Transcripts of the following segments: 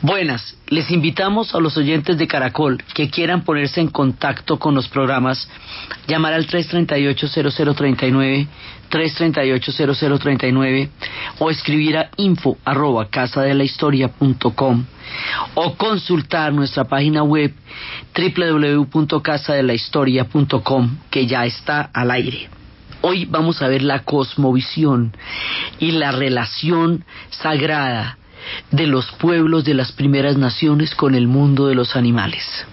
Buenas, les invitamos a los oyentes de Caracol que quieran ponerse en contacto con los programas, llamar al 338-0039, 338-0039 o escribir a info arroba casadelahistoria.com o consultar nuestra página web www.casadelahistoria.com que ya está al aire. Hoy vamos a ver la cosmovisión y la relación sagrada de los pueblos de las primeras naciones con el mundo de los animales.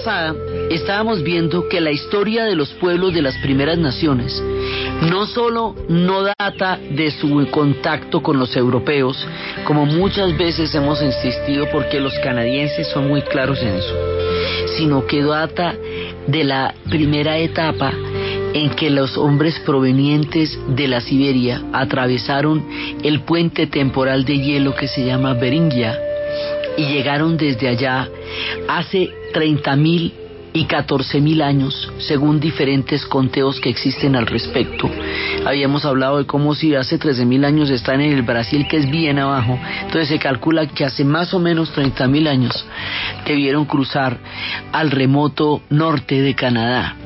Pasada estábamos viendo que la historia de los pueblos de las primeras naciones no solo no data de su contacto con los europeos, como muchas veces hemos insistido porque los canadienses son muy claros en eso, sino que data de la primera etapa en que los hombres provenientes de la Siberia atravesaron el puente temporal de hielo que se llama Beringia y llegaron desde allá hace 30.000 y 14.000 años, según diferentes conteos que existen al respecto. Habíamos hablado de cómo si hace 13.000 años están en el Brasil, que es bien abajo, entonces se calcula que hace más o menos 30.000 años debieron cruzar al remoto norte de Canadá.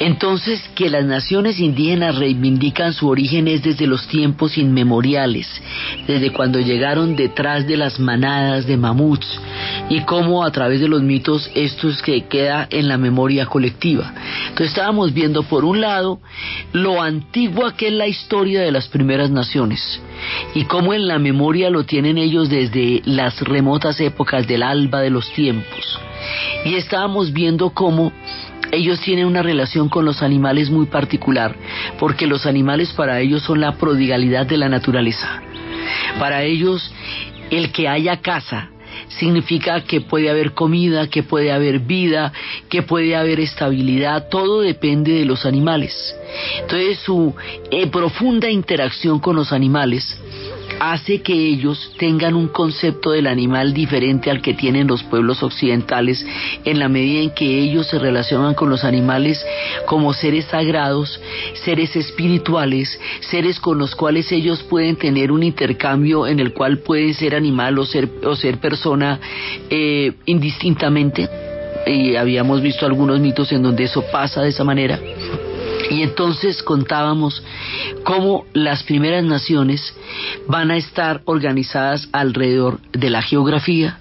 Entonces, que las naciones indígenas reivindican su origen es desde los tiempos inmemoriales, desde cuando llegaron detrás de las manadas de mamuts y cómo a través de los mitos esto es que queda en la memoria colectiva. Entonces estábamos viendo por un lado lo antigua que es la historia de las primeras naciones y cómo en la memoria lo tienen ellos desde las remotas épocas del alba de los tiempos. Y estábamos viendo cómo ellos tienen una relación con los animales muy particular, porque los animales para ellos son la prodigalidad de la naturaleza. Para ellos, el que haya casa significa que puede haber comida, que puede haber vida, que puede haber estabilidad, todo depende de los animales. Entonces su eh, profunda interacción con los animales hace que ellos tengan un concepto del animal diferente al que tienen los pueblos occidentales en la medida en que ellos se relacionan con los animales como seres sagrados, seres espirituales, seres con los cuales ellos pueden tener un intercambio en el cual pueden ser animal o ser, o ser persona eh, indistintamente. Y habíamos visto algunos mitos en donde eso pasa de esa manera. Y entonces contábamos cómo las primeras naciones van a estar organizadas alrededor de la geografía,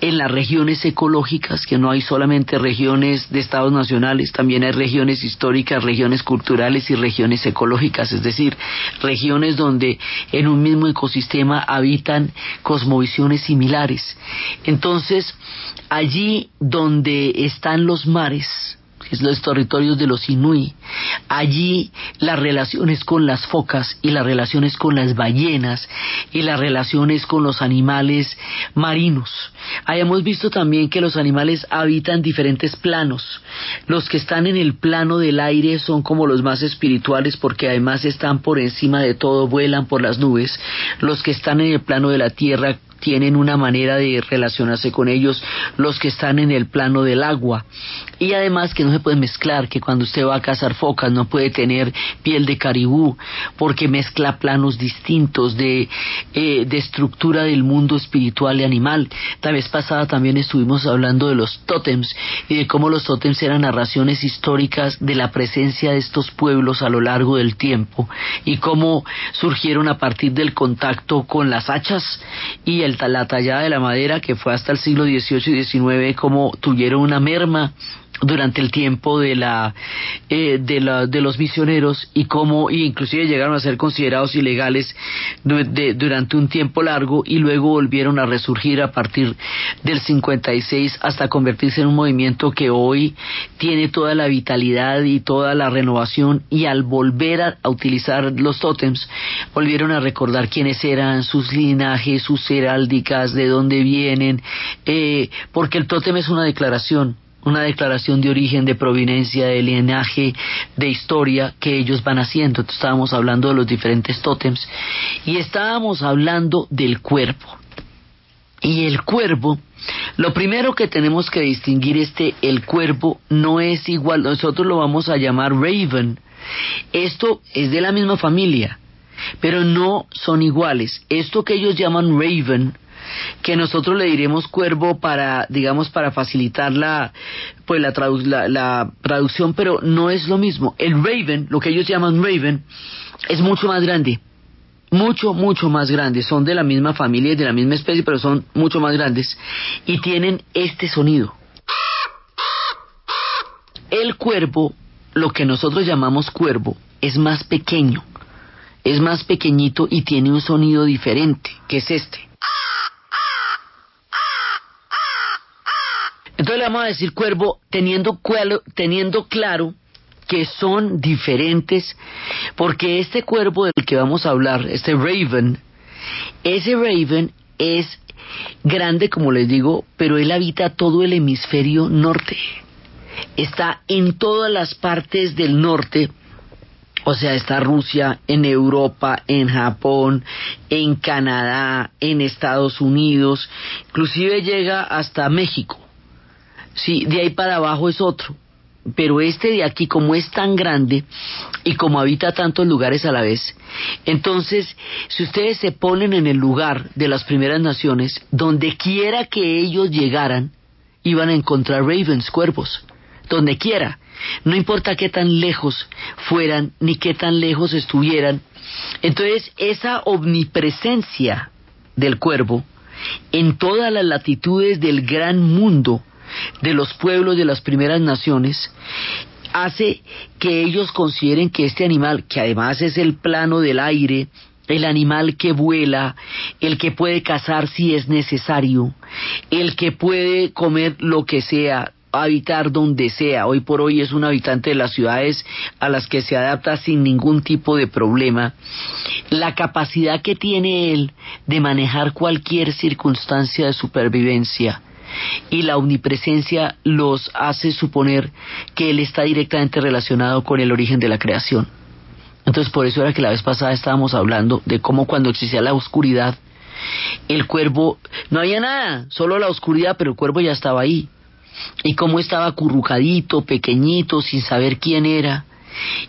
en las regiones ecológicas, que no hay solamente regiones de estados nacionales, también hay regiones históricas, regiones culturales y regiones ecológicas, es decir, regiones donde en un mismo ecosistema habitan cosmovisiones similares. Entonces, allí donde están los mares, es los territorios de los Inuit. Allí las relaciones con las focas y las relaciones con las ballenas y las relaciones con los animales marinos. Hayamos visto también que los animales habitan diferentes planos. Los que están en el plano del aire son como los más espirituales porque además están por encima de todo, vuelan por las nubes. Los que están en el plano de la tierra tienen una manera de relacionarse con ellos, los que están en el plano del agua. Y además que no se puede mezclar, que cuando usted va a cazar focas no puede tener piel de caribú, porque mezcla planos distintos de, eh, de estructura del mundo espiritual y animal. La vez pasada también estuvimos hablando de los tótems y de cómo los tótems eran narraciones históricas de la presencia de estos pueblos a lo largo del tiempo y cómo surgieron a partir del contacto con las hachas y el, la tallada de la madera que fue hasta el siglo XVIII y XIX, cómo tuvieron una merma durante el tiempo de la, eh, de, la, de los misioneros y cómo inclusive llegaron a ser considerados ilegales durante un tiempo largo y luego volvieron a resurgir a partir del 56 hasta convertirse en un movimiento que hoy tiene toda la vitalidad y toda la renovación y al volver a, utilizar los tótems volvieron a recordar quiénes eran sus linajes, sus heráldicas, de dónde vienen, eh, porque el tótem es una declaración una declaración de origen, de proveniencia, de linaje, de historia que ellos van haciendo. Entonces, estábamos hablando de los diferentes tótems y estábamos hablando del cuerpo. Y el cuervo, lo primero que tenemos que distinguir es que el cuervo no es igual, nosotros lo vamos a llamar raven. Esto es de la misma familia, pero no son iguales. Esto que ellos llaman raven que nosotros le diremos cuervo para, digamos, para facilitar la, pues la, la, traducción, pero no es lo mismo. El raven, lo que ellos llaman raven, es mucho más grande mucho, mucho más grande. Son de la misma familia y de la misma especie, pero son mucho más grandes. Y tienen este sonido. El cuervo, lo que nosotros llamamos cuervo, es más pequeño. Es más pequeñito y tiene un sonido diferente, que es este. Entonces le vamos a decir cuervo teniendo, teniendo claro que son diferentes, porque este cuervo del que vamos a hablar, este raven, ese raven es grande, como les digo, pero él habita todo el hemisferio norte. Está en todas las partes del norte, o sea, está Rusia, en Europa, en Japón, en Canadá, en Estados Unidos, inclusive llega hasta México. Sí, de ahí para abajo es otro. Pero este de aquí, como es tan grande y como habita tantos lugares a la vez, entonces, si ustedes se ponen en el lugar de las primeras naciones, donde quiera que ellos llegaran, iban a encontrar ravens, cuervos, donde quiera. No importa qué tan lejos fueran ni qué tan lejos estuvieran. Entonces, esa omnipresencia del cuervo en todas las latitudes del gran mundo de los pueblos de las primeras naciones hace que ellos consideren que este animal, que además es el plano del aire, el animal que vuela, el que puede cazar si es necesario, el que puede comer lo que sea, habitar donde sea. Hoy por hoy es un habitante de las ciudades a las que se adapta sin ningún tipo de problema. La capacidad que tiene él de manejar cualquier circunstancia de supervivencia y la omnipresencia los hace suponer que él está directamente relacionado con el origen de la creación. Entonces por eso era que la vez pasada estábamos hablando de cómo cuando existía la oscuridad, el cuervo, no había nada, solo la oscuridad, pero el cuervo ya estaba ahí. Y cómo estaba acurrucadito, pequeñito, sin saber quién era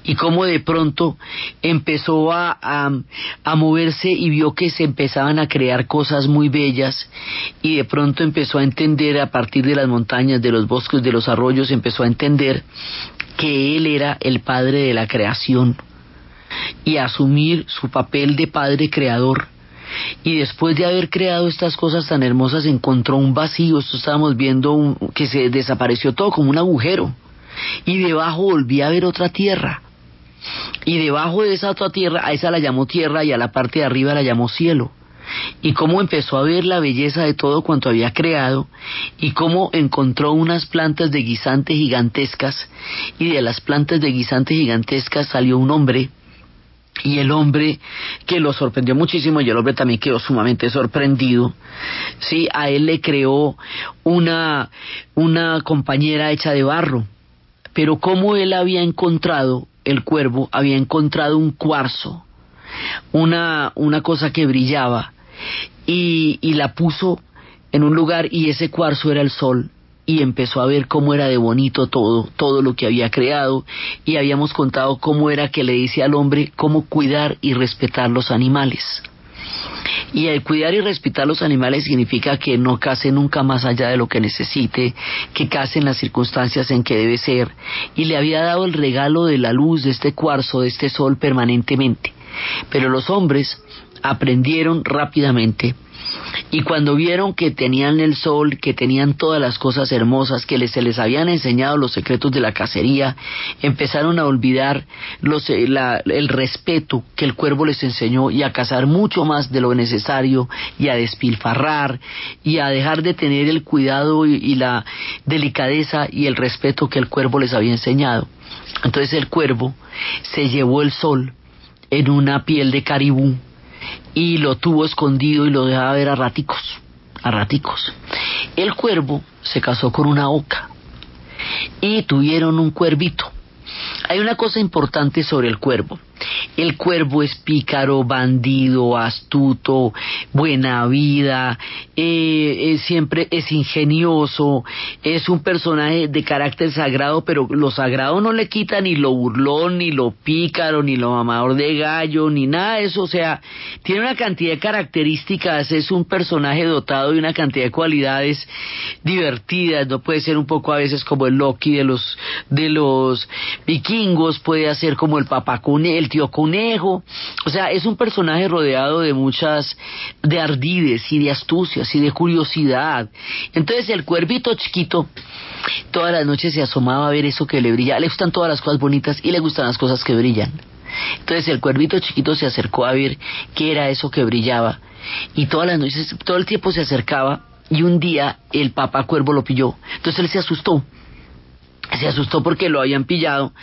y cómo de pronto empezó a, a, moverse y vio que se empezaban a crear cosas muy bellas y de pronto empezó a entender a partir de las montañas, de los bosques, de los arroyos, empezó a entender que él era el padre de la creación y asumir su papel de padre creador. Y después de haber creado estas cosas tan hermosas encontró un vacío, esto estábamos viendo que se desapareció todo como un agujero y debajo volví a ver otra tierra. Y debajo de esa otra tierra, a esa la llamó tierra y a la parte de arriba la llamó cielo. Y cómo empezó a ver la belleza de todo cuanto había creado y cómo encontró unas plantas de guisante gigantescas y de las plantas de guisante gigantescas salió un hombre y el hombre que lo sorprendió muchísimo y el hombre también quedó sumamente sorprendido sí a él le creó una una compañera hecha de barro pero como él había encontrado, el cuervo había encontrado un cuarzo, una, una cosa que brillaba, y, y la puso en un lugar y ese cuarzo era el sol y empezó a ver cómo era de bonito todo, todo lo que había creado y habíamos contado cómo era que le dice al hombre cómo cuidar y respetar los animales. Y el cuidar y respetar los animales significa que no case nunca más allá de lo que necesite, que case en las circunstancias en que debe ser. Y le había dado el regalo de la luz, de este cuarzo, de este sol permanentemente. Pero los hombres aprendieron rápidamente y cuando vieron que tenían el sol, que tenían todas las cosas hermosas, que se les habían enseñado los secretos de la cacería, empezaron a olvidar eh, el respeto que el cuervo les enseñó y a cazar mucho más de lo necesario y a despilfarrar y a dejar de tener el cuidado y la delicadeza y el respeto que el cuervo les había enseñado. Entonces el cuervo se llevó el sol en una piel de caribú y lo tuvo escondido y lo dejaba ver a raticos, a raticos. El cuervo se casó con una oca y tuvieron un cuervito. Hay una cosa importante sobre el cuervo. El cuervo es pícaro, bandido, astuto, buena vida, eh, siempre es ingenioso, es un personaje de carácter sagrado, pero lo sagrado no le quita ni lo burlón, ni lo pícaro, ni lo mamador de gallo, ni nada de eso. O sea, tiene una cantidad de características, es un personaje dotado de una cantidad de cualidades divertidas, no puede ser un poco a veces como el Loki de los, de los vikingos, puede ser como el papacune, el tío conejo, o sea, es un personaje rodeado de muchas, de ardides y de astucias y de curiosidad. Entonces el cuervito chiquito todas las noches se asomaba a ver eso que le brilla, le gustan todas las cosas bonitas y le gustan las cosas que brillan. Entonces el cuervito chiquito se acercó a ver qué era eso que brillaba y todas las noches, todo el tiempo se acercaba y un día el papá cuervo lo pilló. Entonces él se asustó se asustó porque lo habían pillado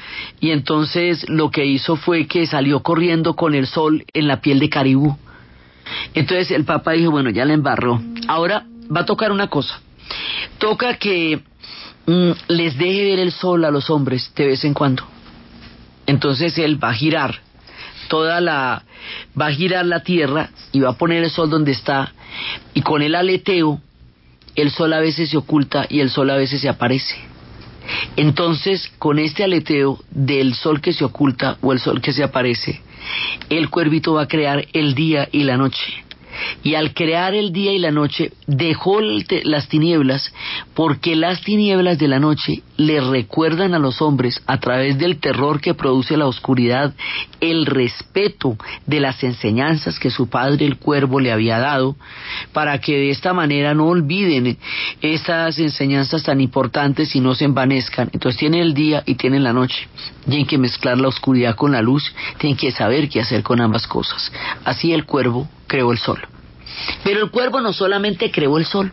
y entonces lo que hizo fue que salió corriendo con el sol en la piel de caribú. Entonces el papá dijo, bueno, ya la embarró. Ahora va a tocar una cosa. Toca que mm, les deje ver el sol a los hombres de vez en cuando. Entonces él va a girar toda la va a girar la tierra y va a poner el sol donde está y con el aleteo el sol a veces se oculta y el sol a veces se aparece. Entonces, con este aleteo del sol que se oculta o el sol que se aparece, el cuervito va a crear el día y la noche y al crear el día y la noche dejó las tinieblas porque las tinieblas de la noche le recuerdan a los hombres a través del terror que produce la oscuridad el respeto de las enseñanzas que su padre el cuervo le había dado para que de esta manera no olviden estas enseñanzas tan importantes y no se envanezcan. Entonces tienen el día y tienen la noche. Tienen que mezclar la oscuridad con la luz tienen que saber qué hacer con ambas cosas. Así el cuervo creó el sol. Pero el cuervo no solamente creó el sol,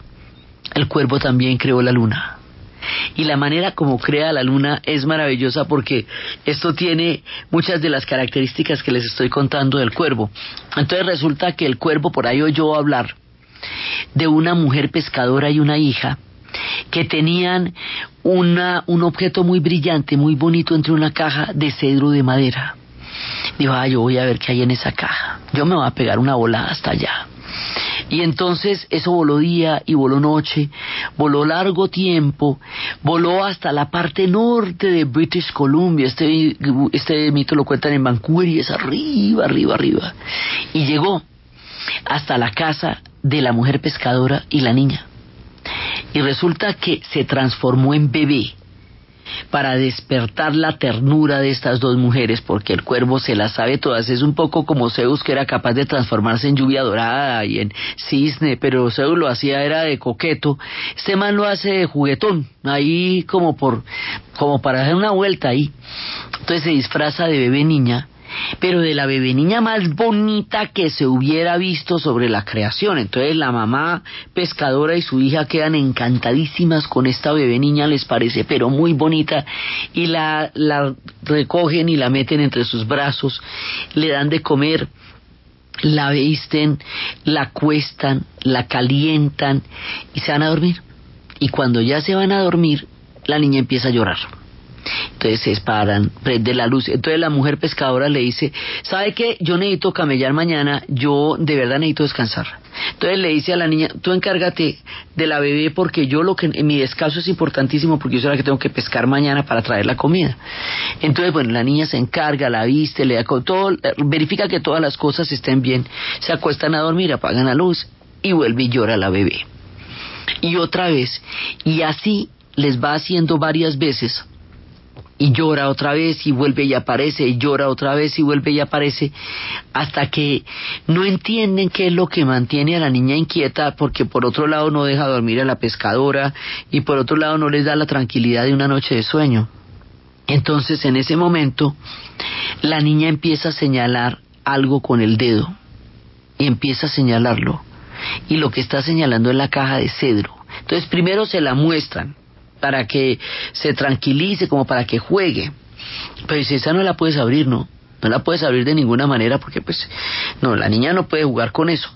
el cuervo también creó la luna. Y la manera como crea la luna es maravillosa porque esto tiene muchas de las características que les estoy contando del cuervo. Entonces resulta que el cuervo por ahí oyó hablar de una mujer pescadora y una hija que tenían una, un objeto muy brillante, muy bonito entre una caja de cedro de madera. Dijo, ah, yo voy a ver qué hay en esa caja. Yo me voy a pegar una volada hasta allá. Y entonces eso voló día y voló noche, voló largo tiempo, voló hasta la parte norte de British Columbia, este, este mito lo cuentan en Vancouver y es arriba, arriba, arriba. Y llegó hasta la casa de la mujer pescadora y la niña. Y resulta que se transformó en bebé para despertar la ternura de estas dos mujeres, porque el cuervo se las sabe todas. Es un poco como Zeus, que era capaz de transformarse en lluvia dorada y en cisne, pero Zeus lo hacía era de coqueto. Este man lo hace de juguetón, ahí como por, como para hacer una vuelta ahí. Entonces se disfraza de bebé niña pero de la bebé niña más bonita que se hubiera visto sobre la creación. Entonces la mamá pescadora y su hija quedan encantadísimas con esta bebé niña, les parece pero muy bonita, y la, la recogen y la meten entre sus brazos, le dan de comer, la visten, la cuestan, la calientan y se van a dormir. Y cuando ya se van a dormir, la niña empieza a llorar entonces se paran, prende la luz. Entonces la mujer pescadora le dice, ¿sabe qué? Yo necesito camellar mañana, yo de verdad necesito descansar. Entonces le dice a la niña, tú encárgate de la bebé porque yo lo que en mi descanso es importantísimo porque yo soy la que tengo que pescar mañana para traer la comida. Entonces, bueno, la niña se encarga, la viste, le da todo, verifica que todas las cosas estén bien, se acuestan a dormir, apagan la luz y vuelve y llora la bebé. Y otra vez, y así les va haciendo varias veces y llora otra vez y vuelve y aparece y llora otra vez y vuelve y aparece hasta que no entienden qué es lo que mantiene a la niña inquieta porque por otro lado no deja dormir a la pescadora y por otro lado no les da la tranquilidad de una noche de sueño. Entonces en ese momento la niña empieza a señalar algo con el dedo y empieza a señalarlo y lo que está señalando es la caja de cedro. Entonces primero se la muestran para que se tranquilice, como para que juegue. Pero si esa no la puedes abrir, no. No la puedes abrir de ninguna manera porque pues no, la niña no puede jugar con eso.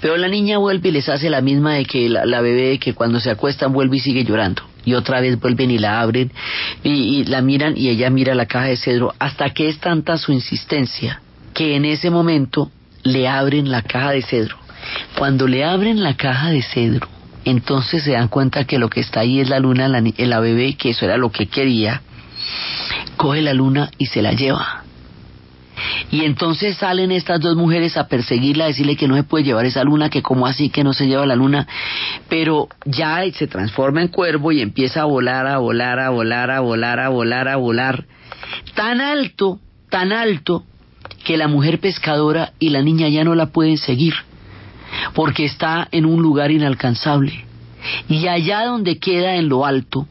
Pero la niña vuelve y les hace la misma de que la, bebé que cuando se acuestan vuelve y sigue llorando. Y otra vez vuelven y la abren y, y la miran y ella mira la caja de cedro hasta que es tanta su insistencia que en ese momento le abren la caja de cedro. Cuando le abren la caja de cedro, entonces se dan cuenta que lo que está ahí es la luna, la, la bebé, que eso era lo que quería, coge la luna y se la lleva. Y entonces salen estas dos mujeres a perseguirla, a decirle que no se puede llevar esa luna, que como así que no se lleva la luna, pero ya se transforma en cuervo y empieza a volar, a volar, a volar, a volar, a volar, a volar, tan alto, tan alto, que la mujer pescadora y la niña ya no la pueden seguir porque está en un lugar inalcanzable. Y allá donde queda en lo alto,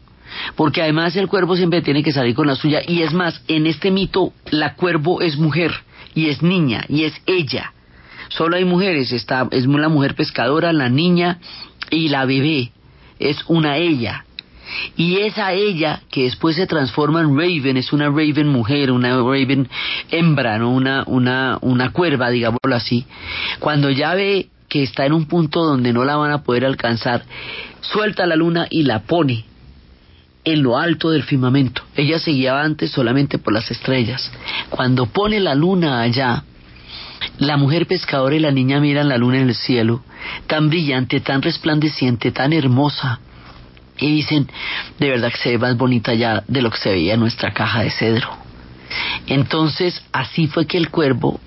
porque además el cuervo siempre tiene que salir con la suya, y es más, en este mito la cuervo es mujer, y es niña, y es ella. Solo hay mujeres, está, es la mujer pescadora, la niña y la bebé, es una ella. Y esa ella que después se transforma en Raven, es una Raven mujer, una Raven hembra, ¿no? una, una, una cuerva, digámoslo así. Cuando ya ve que está en un punto donde no la van a poder alcanzar, suelta la luna y la pone en lo alto del firmamento. Ella se guiaba antes solamente por las estrellas. Cuando pone la luna allá, la mujer pescadora y la niña miran la luna en el cielo, tan brillante, tan resplandeciente, tan hermosa, y dicen, de verdad que se ve más bonita ya de lo que se veía en nuestra caja de cedro. Entonces, así fue que el cuervo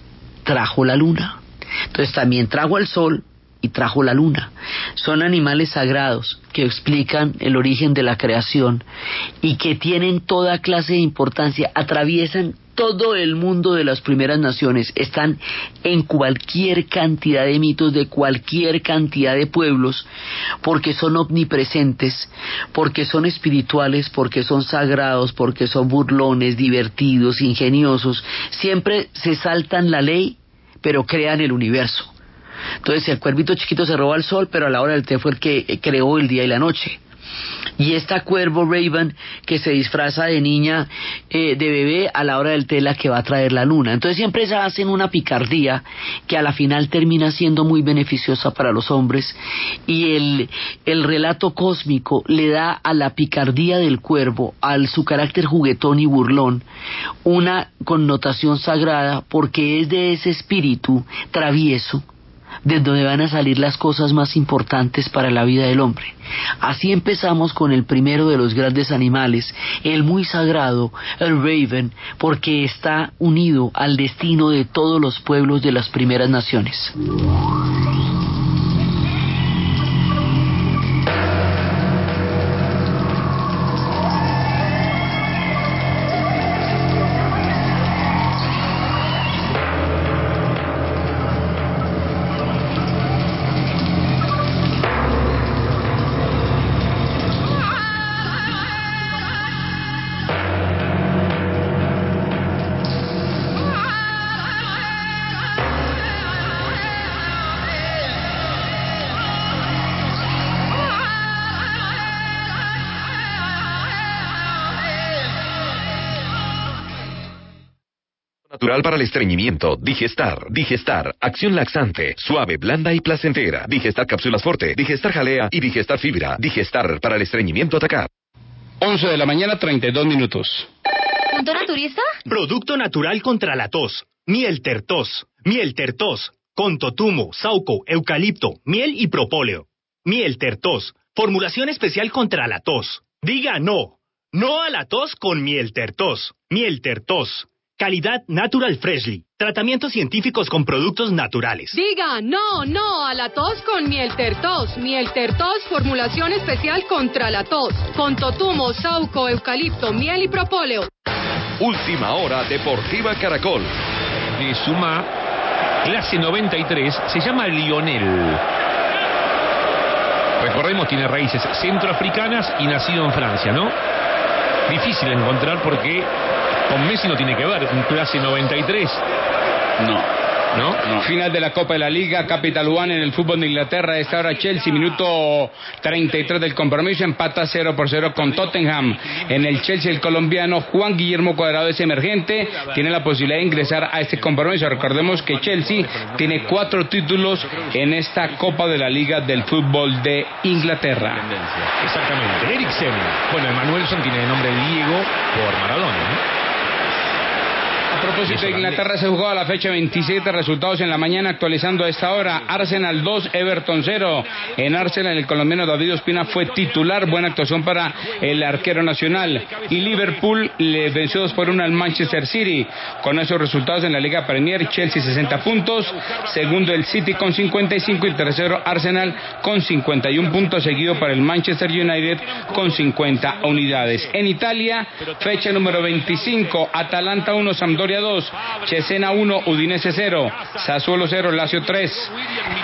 trajo la luna. Entonces también trajo el sol y trajo la luna. Son animales sagrados que explican el origen de la creación y que tienen toda clase de importancia, atraviesan todo el mundo de las primeras naciones, están en cualquier cantidad de mitos de cualquier cantidad de pueblos, porque son omnipresentes, porque son espirituales, porque son sagrados, porque son burlones, divertidos, ingeniosos, siempre se saltan la ley pero crean el universo. Entonces el cuervito chiquito se roba el sol, pero a la hora del té fue el que creó el día y la noche. Y esta cuervo Raven que se disfraza de niña, eh, de bebé, a la hora del té la que va a traer la luna. Entonces siempre se hacen una picardía que a la final termina siendo muy beneficiosa para los hombres. Y el, el relato cósmico le da a la picardía del cuervo, al su carácter juguetón y burlón, una connotación sagrada porque es de ese espíritu travieso de donde van a salir las cosas más importantes para la vida del hombre. Así empezamos con el primero de los grandes animales, el muy sagrado, el raven, porque está unido al destino de todos los pueblos de las primeras naciones. Estreñimiento. Digestar, Digestar, acción laxante, suave, blanda y placentera. Digestar cápsulas forte, Digestar jalea y Digestar fibra. Digestar para el estreñimiento atacar. 11 de la mañana, 32 minutos. ¿Punto naturista? Producto natural contra la tos. Miel tertos. Miel tertos con totumo, sauco, eucalipto, miel y propóleo. Miel Tertos, formulación especial contra la tos. Diga no. No a la tos con miel Tertos. Miel Tertos. Calidad Natural Freshly. Tratamientos científicos con productos naturales. Diga no, no a la tos con miel tertos. Miel tertos, formulación especial contra la tos. Con totumo, sauco, eucalipto, miel y propóleo. Última hora Deportiva Caracol. De suma, clase 93, se llama Lionel. Recordemos, tiene raíces centroafricanas y nacido en Francia, ¿no? Difícil encontrar porque con Messi no tiene que ver, un clase 93. No. ¿No? Final de la Copa de la Liga, Capital One en el fútbol de Inglaterra. Esta hora Chelsea, minuto 33 del compromiso, empata 0 por 0 con Tottenham. En el Chelsea, el colombiano Juan Guillermo Cuadrado es emergente, tiene la posibilidad de ingresar a este compromiso. Recordemos que Chelsea tiene cuatro títulos en esta Copa de la Liga del fútbol de Inglaterra. Exactamente. Eriksen. Bueno, Emanuelson tiene el nombre de Diego por Maradona, ¿no? Propósito de Inglaterra se jugó a la fecha 27 resultados en la mañana actualizando a esta hora Arsenal 2 Everton 0 en Arsenal el colombiano David Ospina fue titular buena actuación para el arquero nacional. Y Liverpool le venció 2 por 1 al Manchester City. Con esos resultados en la Liga Premier Chelsea 60 puntos segundo el City con 55 y tercero Arsenal con 51 puntos seguido para el Manchester United con 50 unidades. En Italia fecha número 25 Atalanta 1 Sampdoria 2, Cesena 1, Udinese 0, Sassuolo 0, Lazio 3.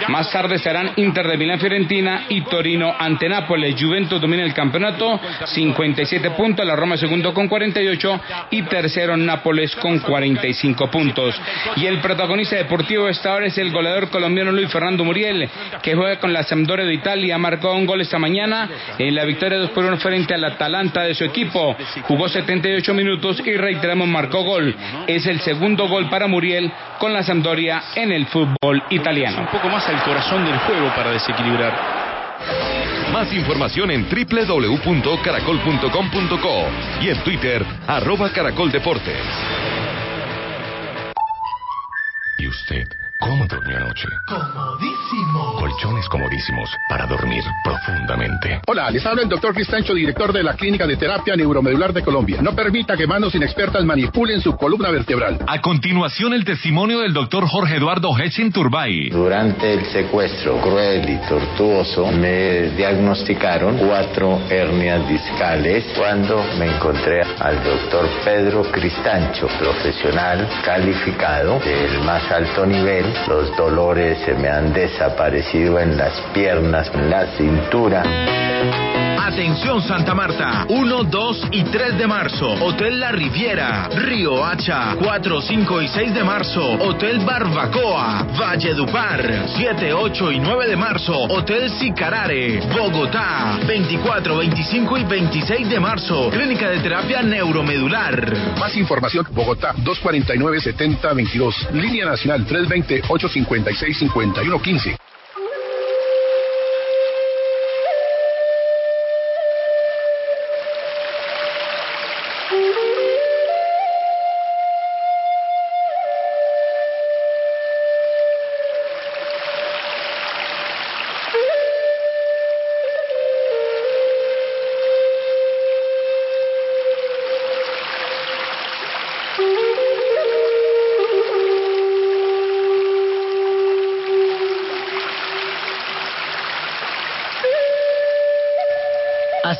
Más tarde estarán Inter de Milán Fiorentina y Torino ante Nápoles. Juventus domina el campeonato, 57 puntos, la Roma segundo con 48 y tercero Nápoles con 45 puntos. Y el protagonista deportivo de esta hora es el goleador colombiano Luis Fernando Muriel, que juega con la Sampdoria de Italia, marcó un gol esta mañana en la victoria 2 por 1 frente al Atalanta de su equipo. Jugó 78 minutos y reiteramos marcó gol es el segundo gol para Muriel con la Sampdoria en el fútbol italiano. Un poco más al corazón del juego para desequilibrar. Más información en www.caracol.com.co y en Twitter, arroba caracoldeportes. ¿Y usted cómo durmió anoche? Comodísimo. Colchones comodísimos para dormir profundamente. Hola, les habla el doctor Cristancho, director de la Clínica de Terapia Neuromedular de Colombia. No permita que manos inexpertas manipulen su columna vertebral. A continuación, el testimonio del doctor Jorge Eduardo Hetchen Turbay. Durante el secuestro cruel y tortuoso, me diagnosticaron cuatro hernias discales cuando me encontré al doctor Pedro Cristancho, profesional calificado del más alto nivel. Los dolores se me han desaparecido en las piernas, en la cintura. Atención Santa Marta, 1, 2 y 3 de marzo, Hotel La Riviera, Río Hacha, 4, 5 y 6 de marzo, Hotel Barbacoa, Valledupar, 7, 8 y 9 de marzo, Hotel Sicarare, Bogotá, 24, 25 y 26 de marzo, Clínica de Terapia Neuromedular. Más información, Bogotá, 249-7022. Línea Nacional 320-856-5115.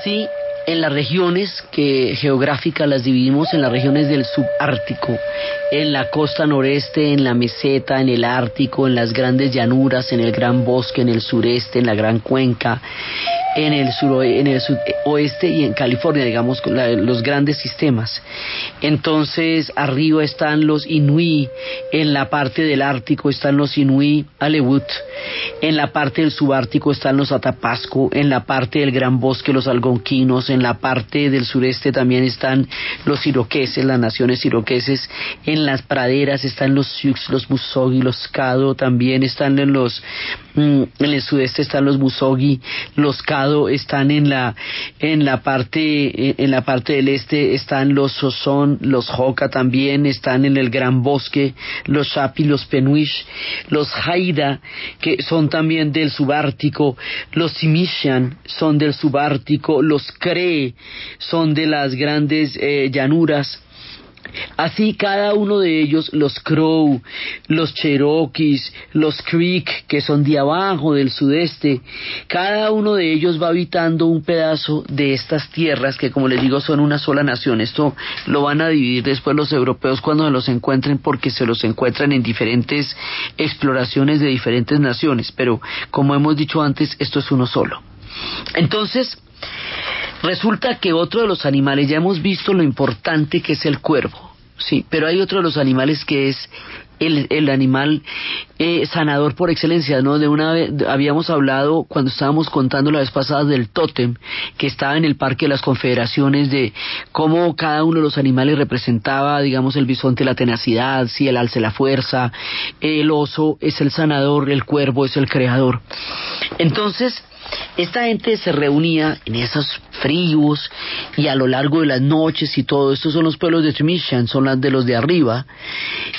Así, en las regiones que geográficas las dividimos en las regiones del subártico, en la costa noreste, en la meseta, en el ártico, en las grandes llanuras, en el gran bosque, en el sureste, en la gran cuenca, en el, suroe- en el oeste y en California, digamos, los grandes sistemas. Entonces, arriba están los Inuí, en la parte del Ártico están los Inuí Aleut, en la parte del subártico están los Atapasco, en la parte del Gran Bosque los algonquinos, en la parte del sureste también están los iroqueses, las naciones iroqueses, en las praderas están los Sioux, los Musogi, los Cado, también están en los mm, en el sudeste están los Musogi, los Están en la en la parte en la parte del este están los Sosón, los Joca también están en el Gran Bosque, los Chapi, los Penuish, los Haida que son también del subártico, los Simishan son del subártico, los Cree son de las grandes eh, llanuras, Así cada uno de ellos, los Crow, los Cherokees, los Creek, que son de abajo del sudeste, cada uno de ellos va habitando un pedazo de estas tierras que como les digo son una sola nación. Esto lo van a dividir después los europeos cuando los encuentren porque se los encuentran en diferentes exploraciones de diferentes naciones, pero como hemos dicho antes, esto es uno solo. Entonces, Resulta que otro de los animales, ya hemos visto lo importante que es el cuervo, sí, pero hay otro de los animales que es el, el animal eh, sanador por excelencia, ¿no? De una vez, habíamos hablado cuando estábamos contando la vez pasada del tótem que estaba en el Parque de las Confederaciones de cómo cada uno de los animales representaba, digamos, el bisonte la tenacidad, sí, el alce la fuerza, el oso es el sanador, el cuervo es el creador. Entonces, esta gente se reunía en esos fríos y a lo largo de las noches y todo. Estos son los pueblos de Trishan, son las de los de arriba,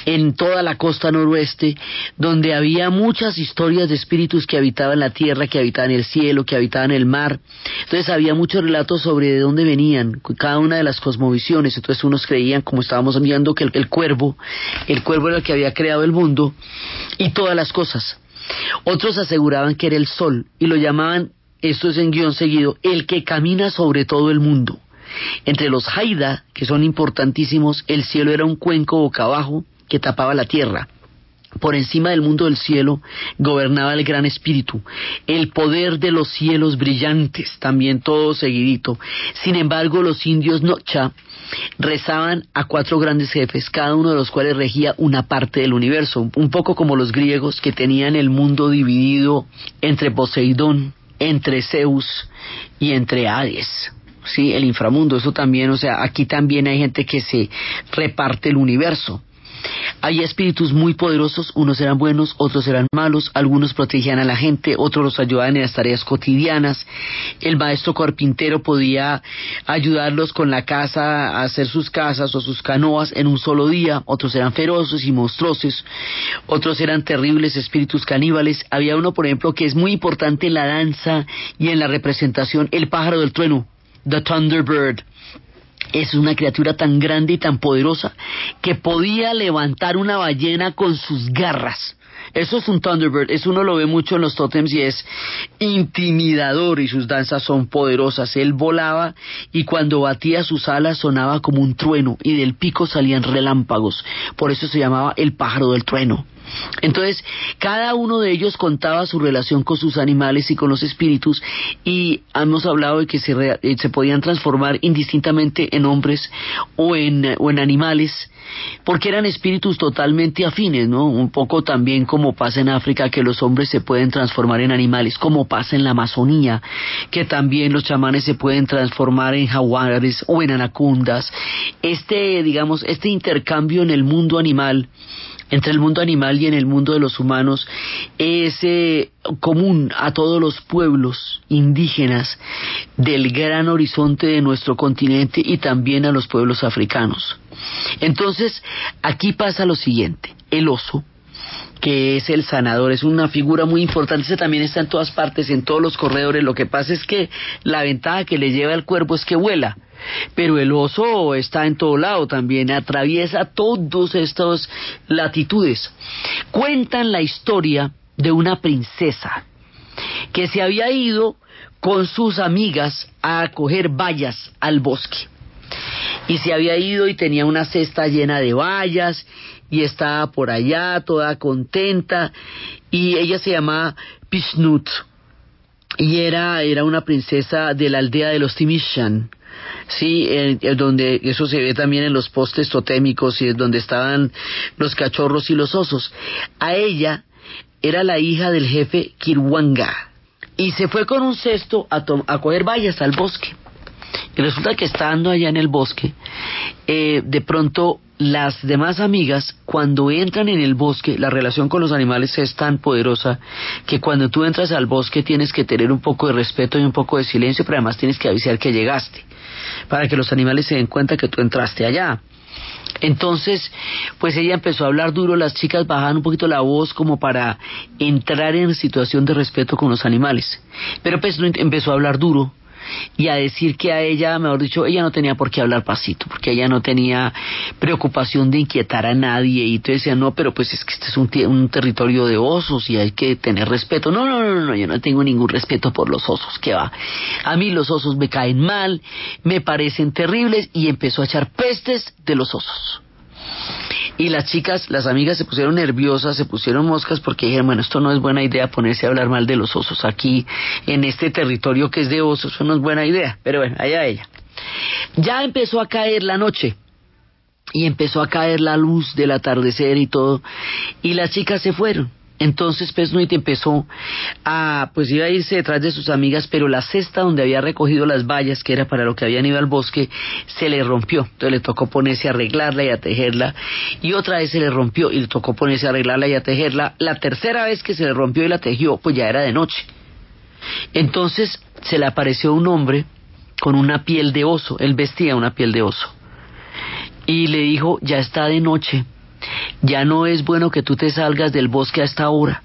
en toda la costa noroeste, donde había muchas historias de espíritus que habitaban la tierra, que habitaban el cielo, que habitaban el mar. Entonces había muchos relatos sobre de dónde venían, cada una de las cosmovisiones. Entonces unos creían, como estábamos viendo, que el, el cuervo, el cuervo era el que había creado el mundo y todas las cosas. Otros aseguraban que era el sol y lo llamaban, esto es en guion seguido, el que camina sobre todo el mundo. Entre los Haida, que son importantísimos, el cielo era un cuenco boca abajo que tapaba la tierra. Por encima del mundo del cielo gobernaba el gran espíritu, el poder de los cielos brillantes, también todo seguidito. Sin embargo, los indios Nocha rezaban a cuatro grandes jefes, cada uno de los cuales regía una parte del universo, un poco como los griegos que tenían el mundo dividido entre Poseidón, entre Zeus y entre Hades. Sí, el inframundo, eso también, o sea, aquí también hay gente que se reparte el universo. Hay espíritus muy poderosos, unos eran buenos, otros eran malos, algunos protegían a la gente, otros los ayudaban en las tareas cotidianas. El maestro carpintero podía ayudarlos con la casa a hacer sus casas o sus canoas en un solo día, otros eran feroces y monstruosos, otros eran terribles espíritus caníbales. Había uno, por ejemplo, que es muy importante en la danza y en la representación, el pájaro del trueno, the Thunderbird es una criatura tan grande y tan poderosa que podía levantar una ballena con sus garras. Eso es un Thunderbird, eso uno lo ve mucho en los tótems y es intimidador y sus danzas son poderosas. Él volaba y cuando batía sus alas sonaba como un trueno y del pico salían relámpagos. Por eso se llamaba el pájaro del trueno. Entonces, cada uno de ellos contaba su relación con sus animales y con los espíritus y hemos hablado de que se, eh, podían transformar indistintamente en hombres o en, o en animales porque eran espíritus totalmente afines, ¿no? Un poco también como pasa en África que los hombres se pueden transformar en animales, como pasa en la Amazonía, que también los chamanes se pueden transformar en jaguares o en anacondas. Este, digamos, este intercambio en el mundo animal entre el mundo animal y en el mundo de los humanos es eh, común a todos los pueblos indígenas del gran horizonte de nuestro continente y también a los pueblos africanos. Entonces, aquí pasa lo siguiente, el oso, que es el sanador, es una figura muy importante, también está en todas partes, en todos los corredores, lo que pasa es que la ventaja que le lleva al cuerpo es que vuela, pero el oso está en todo lado también, atraviesa todas estas latitudes. Cuentan la historia de una princesa que se había ido con sus amigas a coger bayas al bosque. Y se había ido y tenía una cesta llena de bayas y estaba por allá toda contenta y ella se llamaba Pishnut y era, era una princesa de la aldea de los Timishan Sí, donde eso se ve también en los postes totémicos y es donde estaban los cachorros y los osos. A ella era la hija del jefe Kirwanga y se fue con un cesto a, a coger vallas al bosque. Y resulta que estando allá en el bosque, eh, de pronto las demás amigas, cuando entran en el bosque, la relación con los animales es tan poderosa que cuando tú entras al bosque tienes que tener un poco de respeto y un poco de silencio, pero además tienes que avisar que llegaste, para que los animales se den cuenta que tú entraste allá. Entonces, pues ella empezó a hablar duro, las chicas bajaban un poquito la voz como para entrar en situación de respeto con los animales. Pero pues empezó a hablar duro y a decir que a ella, mejor dicho, ella no tenía por qué hablar pasito, porque ella no tenía preocupación de inquietar a nadie y entonces decía, no, pero pues es que este es un, un territorio de osos y hay que tener respeto. No, no, no, no, yo no tengo ningún respeto por los osos, que va. A mí los osos me caen mal, me parecen terribles y empezó a echar pestes de los osos. Y las chicas, las amigas se pusieron nerviosas, se pusieron moscas porque dijeron, bueno, esto no es buena idea ponerse a hablar mal de los osos aquí en este territorio que es de osos, eso no es buena idea. Pero bueno, allá ella. Ya empezó a caer la noche y empezó a caer la luz del atardecer y todo y las chicas se fueron. Entonces Pesnuit empezó a, pues iba a irse detrás de sus amigas, pero la cesta donde había recogido las vallas, que era para lo que habían ido al bosque, se le rompió. Entonces le tocó ponerse a arreglarla y a tejerla. Y otra vez se le rompió y le tocó ponerse a arreglarla y a tejerla. La tercera vez que se le rompió y la tejió, pues ya era de noche. Entonces se le apareció un hombre con una piel de oso. Él vestía una piel de oso. Y le dijo, ya está de noche ya no es bueno que tú te salgas del bosque a esta hora.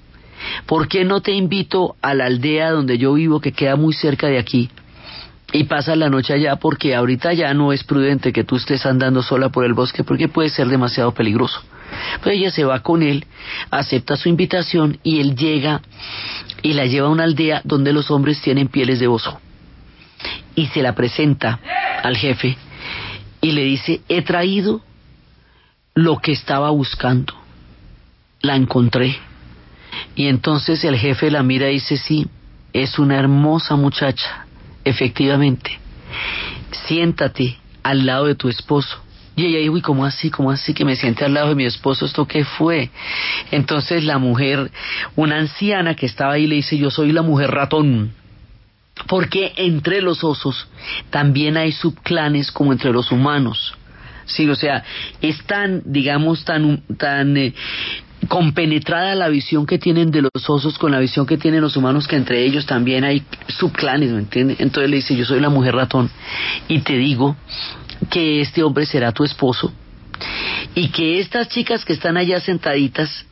¿Por qué no te invito a la aldea donde yo vivo, que queda muy cerca de aquí, y pasas la noche allá? Porque ahorita ya no es prudente que tú estés andando sola por el bosque, porque puede ser demasiado peligroso. Pues ella se va con él, acepta su invitación y él llega y la lleva a una aldea donde los hombres tienen pieles de oso. Y se la presenta al jefe y le dice, he traído lo que estaba buscando. La encontré. Y entonces el jefe la mira y dice, sí, es una hermosa muchacha, efectivamente. Siéntate al lado de tu esposo. Y ella dijo, ¿y cómo así? ¿Cómo así que me siente al lado de mi esposo? ¿Esto qué fue? Entonces la mujer, una anciana que estaba ahí, le dice, yo soy la mujer ratón. Porque entre los osos también hay subclanes como entre los humanos. Sí, o sea, es tan, digamos, tan, tan eh, compenetrada la visión que tienen de los osos con la visión que tienen los humanos, que entre ellos también hay subclanes, ¿me entiendes? Entonces le dice, yo soy la mujer ratón y te digo que este hombre será tu esposo y que estas chicas que están allá sentaditas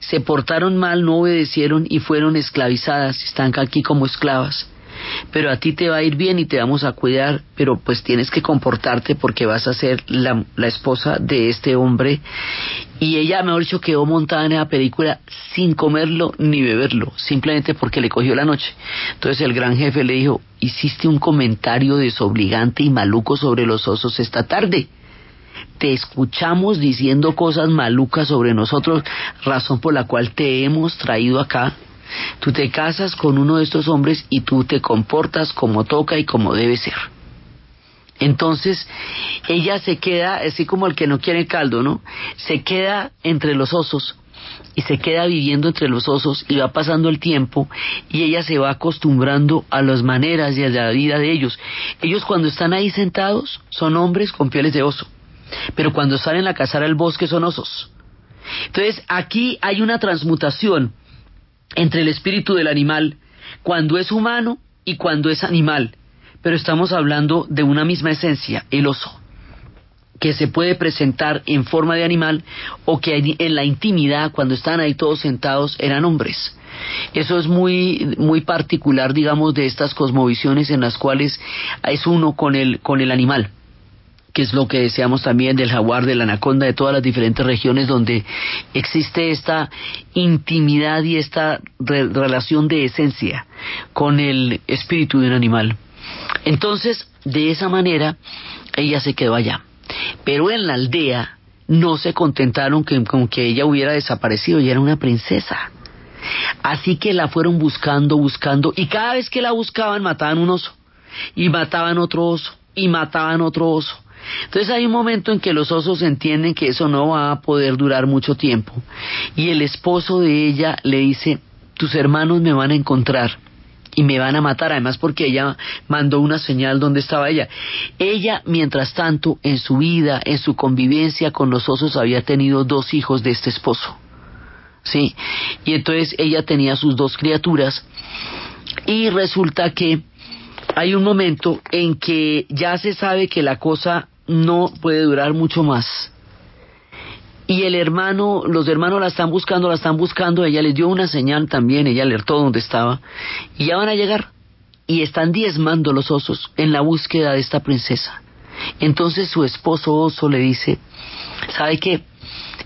se portaron mal, no obedecieron y fueron esclavizadas, están aquí como esclavas pero a ti te va a ir bien y te vamos a cuidar, pero pues tienes que comportarte porque vas a ser la, esposa de este hombre. Y ella, mejor dicho, quedó montada en esa película sin comerlo ni beberlo, simplemente porque le cogió la noche. Entonces el gran jefe le dijo, hiciste un comentario desobligante y maluco sobre los osos esta tarde te escuchamos diciendo cosas malucas sobre nosotros, razón por la cual te hemos traído acá Tú te casas con uno de estos hombres y tú te comportas como toca y como debe ser. Entonces, ella se queda, así como el que no quiere caldo, ¿no? Se queda entre los osos y se queda viviendo entre los osos y va pasando el tiempo y ella se va acostumbrando a las maneras y a la vida de ellos. Ellos cuando están ahí sentados son hombres con pieles de oso, pero cuando salen a cazar al bosque son osos. Entonces aquí hay una transmutación entre el espíritu del animal cuando es humano y cuando es animal, pero estamos hablando de una misma esencia, el oso, que se puede presentar en forma de animal o que en la intimidad, cuando están ahí todos sentados, eran hombres. Eso es muy, muy particular, digamos, de estas cosmovisiones en las cuales es uno con el, con el animal que es lo que deseamos también del jaguar, del anaconda, de todas las diferentes regiones donde existe esta intimidad y esta relación de esencia con el espíritu de un animal. Entonces, de esa manera, ella se quedó allá. Pero en la aldea no se contentaron con que ella hubiera desaparecido, ella era una princesa. Así que la fueron buscando, buscando, y cada vez que la buscaban mataban un oso, y mataban otro oso, y mataban otro oso Entonces hay un momento en que los osos entienden que eso no va a poder durar mucho tiempo. Y el esposo de ella le dice, tus hermanos me van a encontrar y me van a matar, además porque ella mandó una señal donde estaba ella. Ella, mientras tanto, en su vida, en su convivencia con los osos, había tenido dos hijos de este esposo. ¿Sí? Y entonces ella tenía sus dos criaturas y resulta que hay un momento en que ya se sabe que la cosa no puede durar mucho más. Y el hermano, los hermanos la están buscando, la están buscando, ella les dio una señal también, ella alertó dónde estaba, y ya van a llegar. Y están diezmando los osos en la búsqueda de esta princesa. Entonces su esposo oso le dice, ¿sabe qué?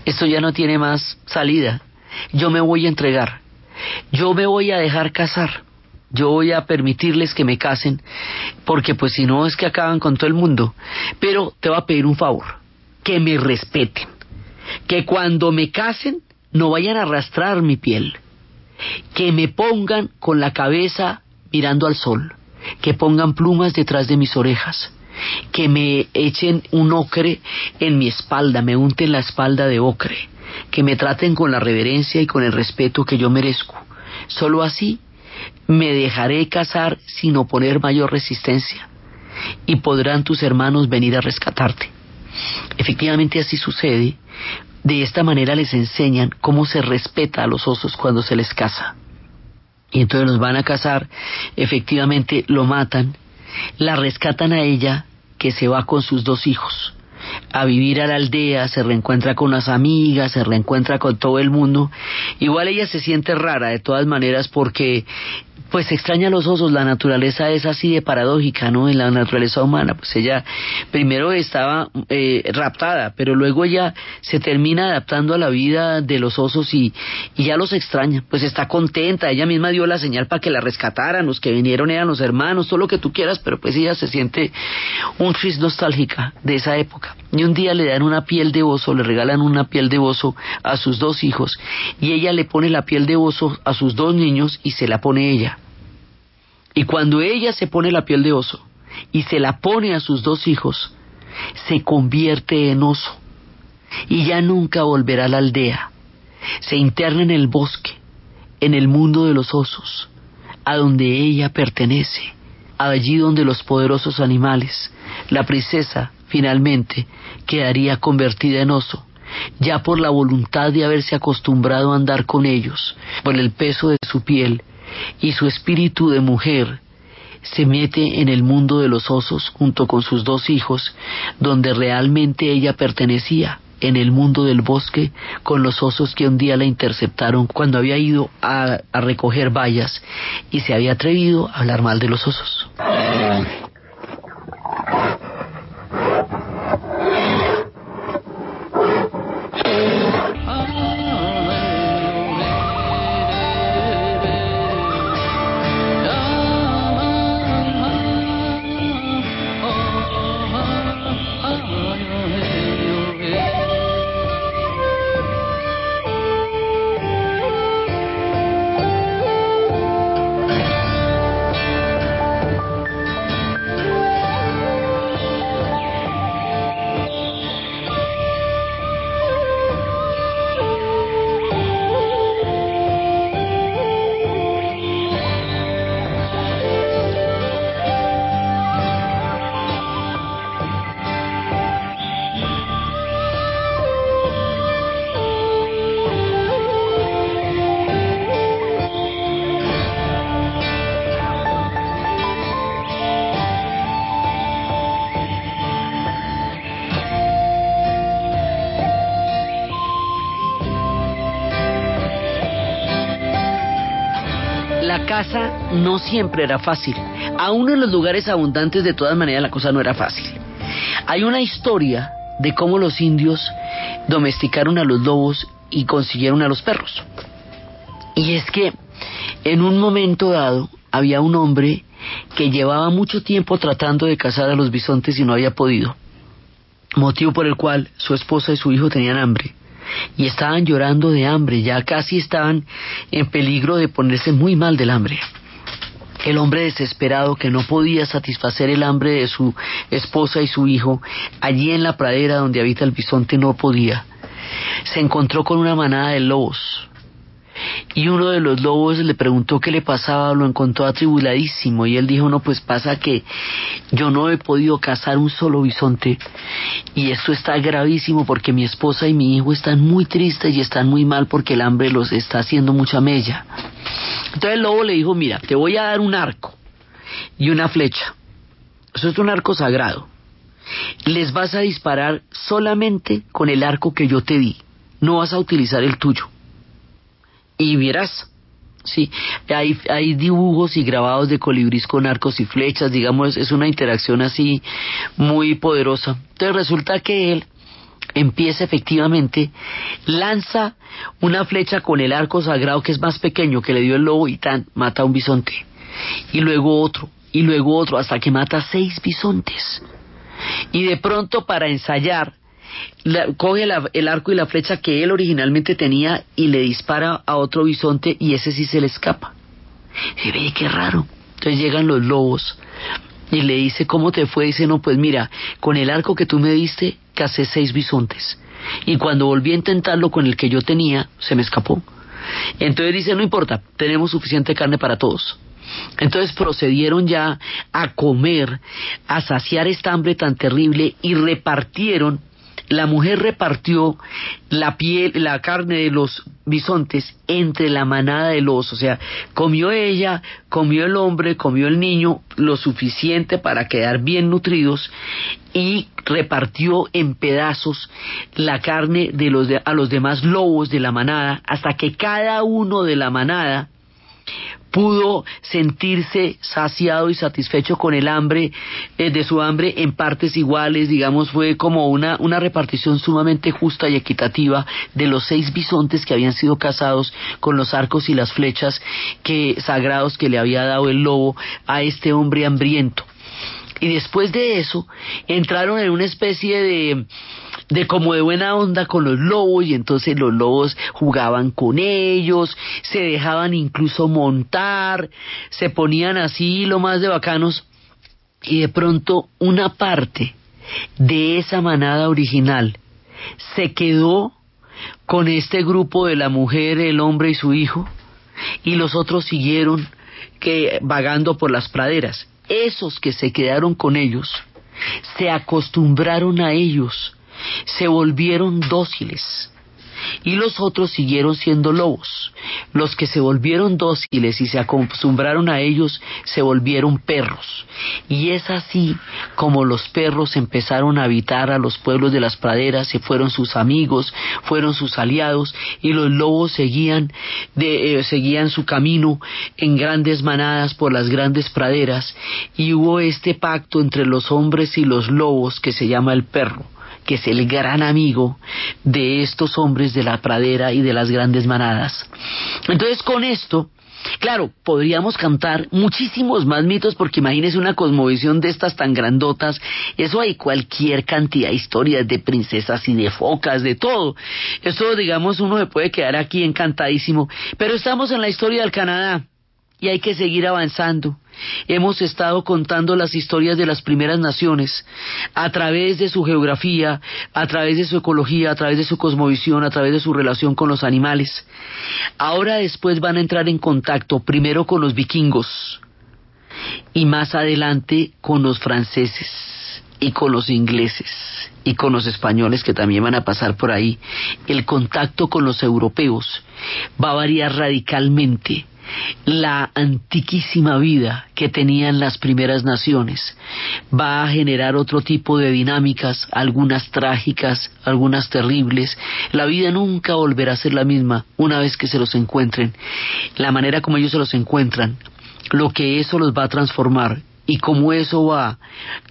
Esto ya no tiene más salida. Yo me voy a entregar. Yo me voy a dejar casar yo voy a permitirles que me casen, porque pues si no es que acaban con todo el mundo. Pero te voy a pedir un favor, que me respeten, que cuando me casen no vayan a arrastrar mi piel, que me pongan con la cabeza mirando al sol, que pongan plumas detrás de mis orejas, que me echen un ocre en mi espalda, me unten la espalda de ocre, que me traten con la reverencia y con el respeto que yo merezco. Solo así me dejaré casar sin oponer mayor resistencia, y podrán tus hermanos venir a rescatarte. Efectivamente así sucede. De esta manera les enseñan cómo se respeta a los osos cuando se les casa. Y entonces los van a casar, efectivamente lo matan, la rescatan a ella, que se va con sus dos hijos a vivir a la aldea, se reencuentra con las amigas, se reencuentra con todo el mundo. Igual ella se siente rara de todas maneras porque pues extraña a los osos, la naturaleza es así de paradójica, ¿no? En la naturaleza humana, pues ella primero estaba eh, raptada, pero luego ella se termina adaptando a la vida de los osos y, y, ya los extraña, pues está contenta, ella misma dio la señal para que la rescataran, los que vinieron eran los hermanos, todo lo que tú quieras, pero pues ella se siente un twist nostálgica de esa época. Y un día le dan una piel de oso, le regalan una piel de oso a sus dos hijos y ella le pone la piel de oso a sus dos niños y se la pone ella. Y cuando ella se pone la piel de oso y se la pone a sus dos hijos, se convierte en oso y ya nunca volverá a la aldea. Se interna en el bosque, en el mundo de los osos, a donde ella pertenece, allí donde los poderosos animales, la princesa, finalmente, quedaría convertida en oso, ya por la voluntad de haberse acostumbrado a andar con ellos, por el peso de su piel y su espíritu de mujer se mete en el mundo de los osos junto con sus dos hijos, donde realmente ella pertenecía, en el mundo del bosque, con los osos que un día la interceptaron cuando había ido a, recoger bayas y se había atrevido a hablar mal de los osos. No siempre era fácil. Aún en los lugares abundantes, de todas maneras, la cosa no era fácil. Hay una historia de cómo los indios domesticaron a los lobos y consiguieron a los perros. Y es que en un momento dado había un hombre que llevaba mucho tiempo tratando de cazar a los bisontes y no había podido, motivo por el cual su esposa y su hijo tenían hambre y estaban llorando de hambre, ya casi estaban en peligro de ponerse muy mal del hambre. El hombre desesperado que no podía satisfacer el hambre de su esposa y su hijo, allí en la pradera donde habita el bisonte no podía. Se encontró con una manada de lobos y uno de los lobos le preguntó qué le pasaba, lo encontró atribuladísimo y él dijo, no, pues pasa que yo no he podido cazar un solo bisonte y esto está gravísimo porque mi esposa y mi hijo están muy tristes y están muy mal porque el hambre los está haciendo mucha mella. Entonces el lobo le dijo, mira, te voy a dar un arco y una flecha. Eso es un arco sagrado. Les vas a disparar solamente con el arco que yo te di. No vas a utilizar el tuyo y verás. Sí, hay, hay dibujos y grabados de colibrís con arcos y flechas, digamos, es una interacción así muy poderosa. Entonces resulta que él empieza efectivamente, lanza una flecha con el arco sagrado que es más pequeño que le dio el lobo y tan, mata a un bisonte. Y luego otro, y luego otro, hasta que mata seis bisontes. Y de pronto para ensayar, coge el arco y la flecha que él originalmente tenía y le dispara a otro bisonte y ese sí se le escapa. Y ve, qué raro. Entonces llegan los lobos y le dice, ¿cómo te fue? Dice, no, pues mira, con el arco que tú me diste, casé seis bisontes. Y cuando volví a intentarlo con el que yo tenía, se me escapó. Entonces dice, no importa, tenemos suficiente carne para todos. Entonces procedieron ya a comer, a saciar esta hambre tan terrible y repartieron la mujer repartió la piel, la carne de los bisontes entre la manada de los, o sea, comió ella, comió el hombre, comió el niño lo suficiente para quedar bien nutridos y repartió en pedazos la carne de los a los demás lobos de la manada hasta que cada uno de la manada pudo sentirse saciado y satisfecho con el hambre eh, de su hambre en partes iguales, digamos, fue como una, una repartición sumamente justa y equitativa de los seis bisontes que habían sido cazados con los arcos y las flechas que sagrados que le había dado el lobo a este hombre hambriento. Y después de eso entraron en una especie de de como de buena onda con los lobos y entonces los lobos jugaban con ellos, se dejaban incluso montar, se ponían así lo más de bacanos y de pronto una parte de esa manada original se quedó con este grupo de la mujer, el hombre y su hijo y los otros siguieron que vagando por las praderas. Esos que se quedaron con ellos se acostumbraron a ellos se volvieron dóciles y los otros siguieron siendo lobos. Los que se volvieron dóciles y se acostumbraron a ellos se volvieron perros. Y es así como los perros empezaron a habitar a los pueblos de las praderas, se fueron sus amigos, fueron sus aliados y los lobos seguían, eh, seguían su camino en grandes manadas por las grandes praderas y hubo este pacto entre los hombres y los lobos que se llama el perro que es el gran amigo de estos hombres de la pradera y de las grandes manadas. Entonces con esto, Claro, podríamos cantar muchísimos más mitos porque imagínese una cosmovisión de estas tan grandotas, eso hay cualquier cantidad de historias de princesas y de focas, de todo. Eso, digamos, uno se puede quedar aquí encantadísimo, pero estamos en la historia del Canadá y hay que seguir avanzando. Hemos estado contando las historias de las primeras naciones a través de su geografía, a través de su ecología, a través de su cosmovisión, a través de su relación con los animales. Ahora después van a entrar en contacto primero con los vikingos y más adelante con los franceses y con los ingleses y con los españoles que también van a pasar por ahí. El contacto con los europeos va a variar radicalmente la antiquísima vida que tenían las primeras naciones va a generar otro tipo de dinámicas, algunas trágicas, algunas terribles. La vida nunca volverá a ser la misma una vez que se los encuentren. La manera como ellos se los encuentran, lo que eso los va a transformar y cómo eso va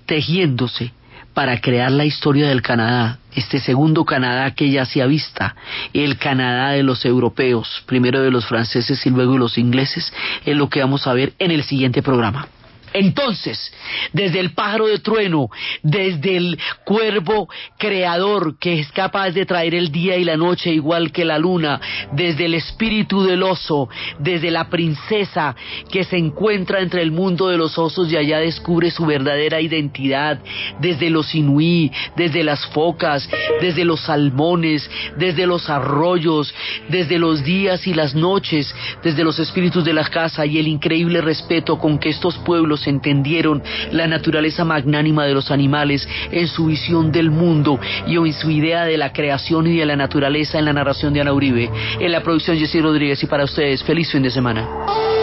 tejiéndose para crear la historia del Canadá, este segundo Canadá que ya se ha vista, el Canadá de los europeos, primero de los franceses y luego de los ingleses, es lo que vamos a ver en el siguiente programa. Entonces, desde el pájaro de trueno, desde el cuervo creador que es capaz de traer el día y la noche igual que la luna, desde el espíritu del oso, desde la princesa que se encuentra entre el mundo de los osos y allá descubre su verdadera identidad, desde los inuí, desde las focas, desde los salmones, desde los arroyos, desde los días y las noches, desde los espíritus de la casa y el increíble respeto con que estos pueblos entendieron la naturaleza magnánima de los animales en su visión del mundo y en su idea de la creación y de la naturaleza en la narración de Ana Uribe. En la producción Jessy Rodríguez y para ustedes, feliz fin de semana.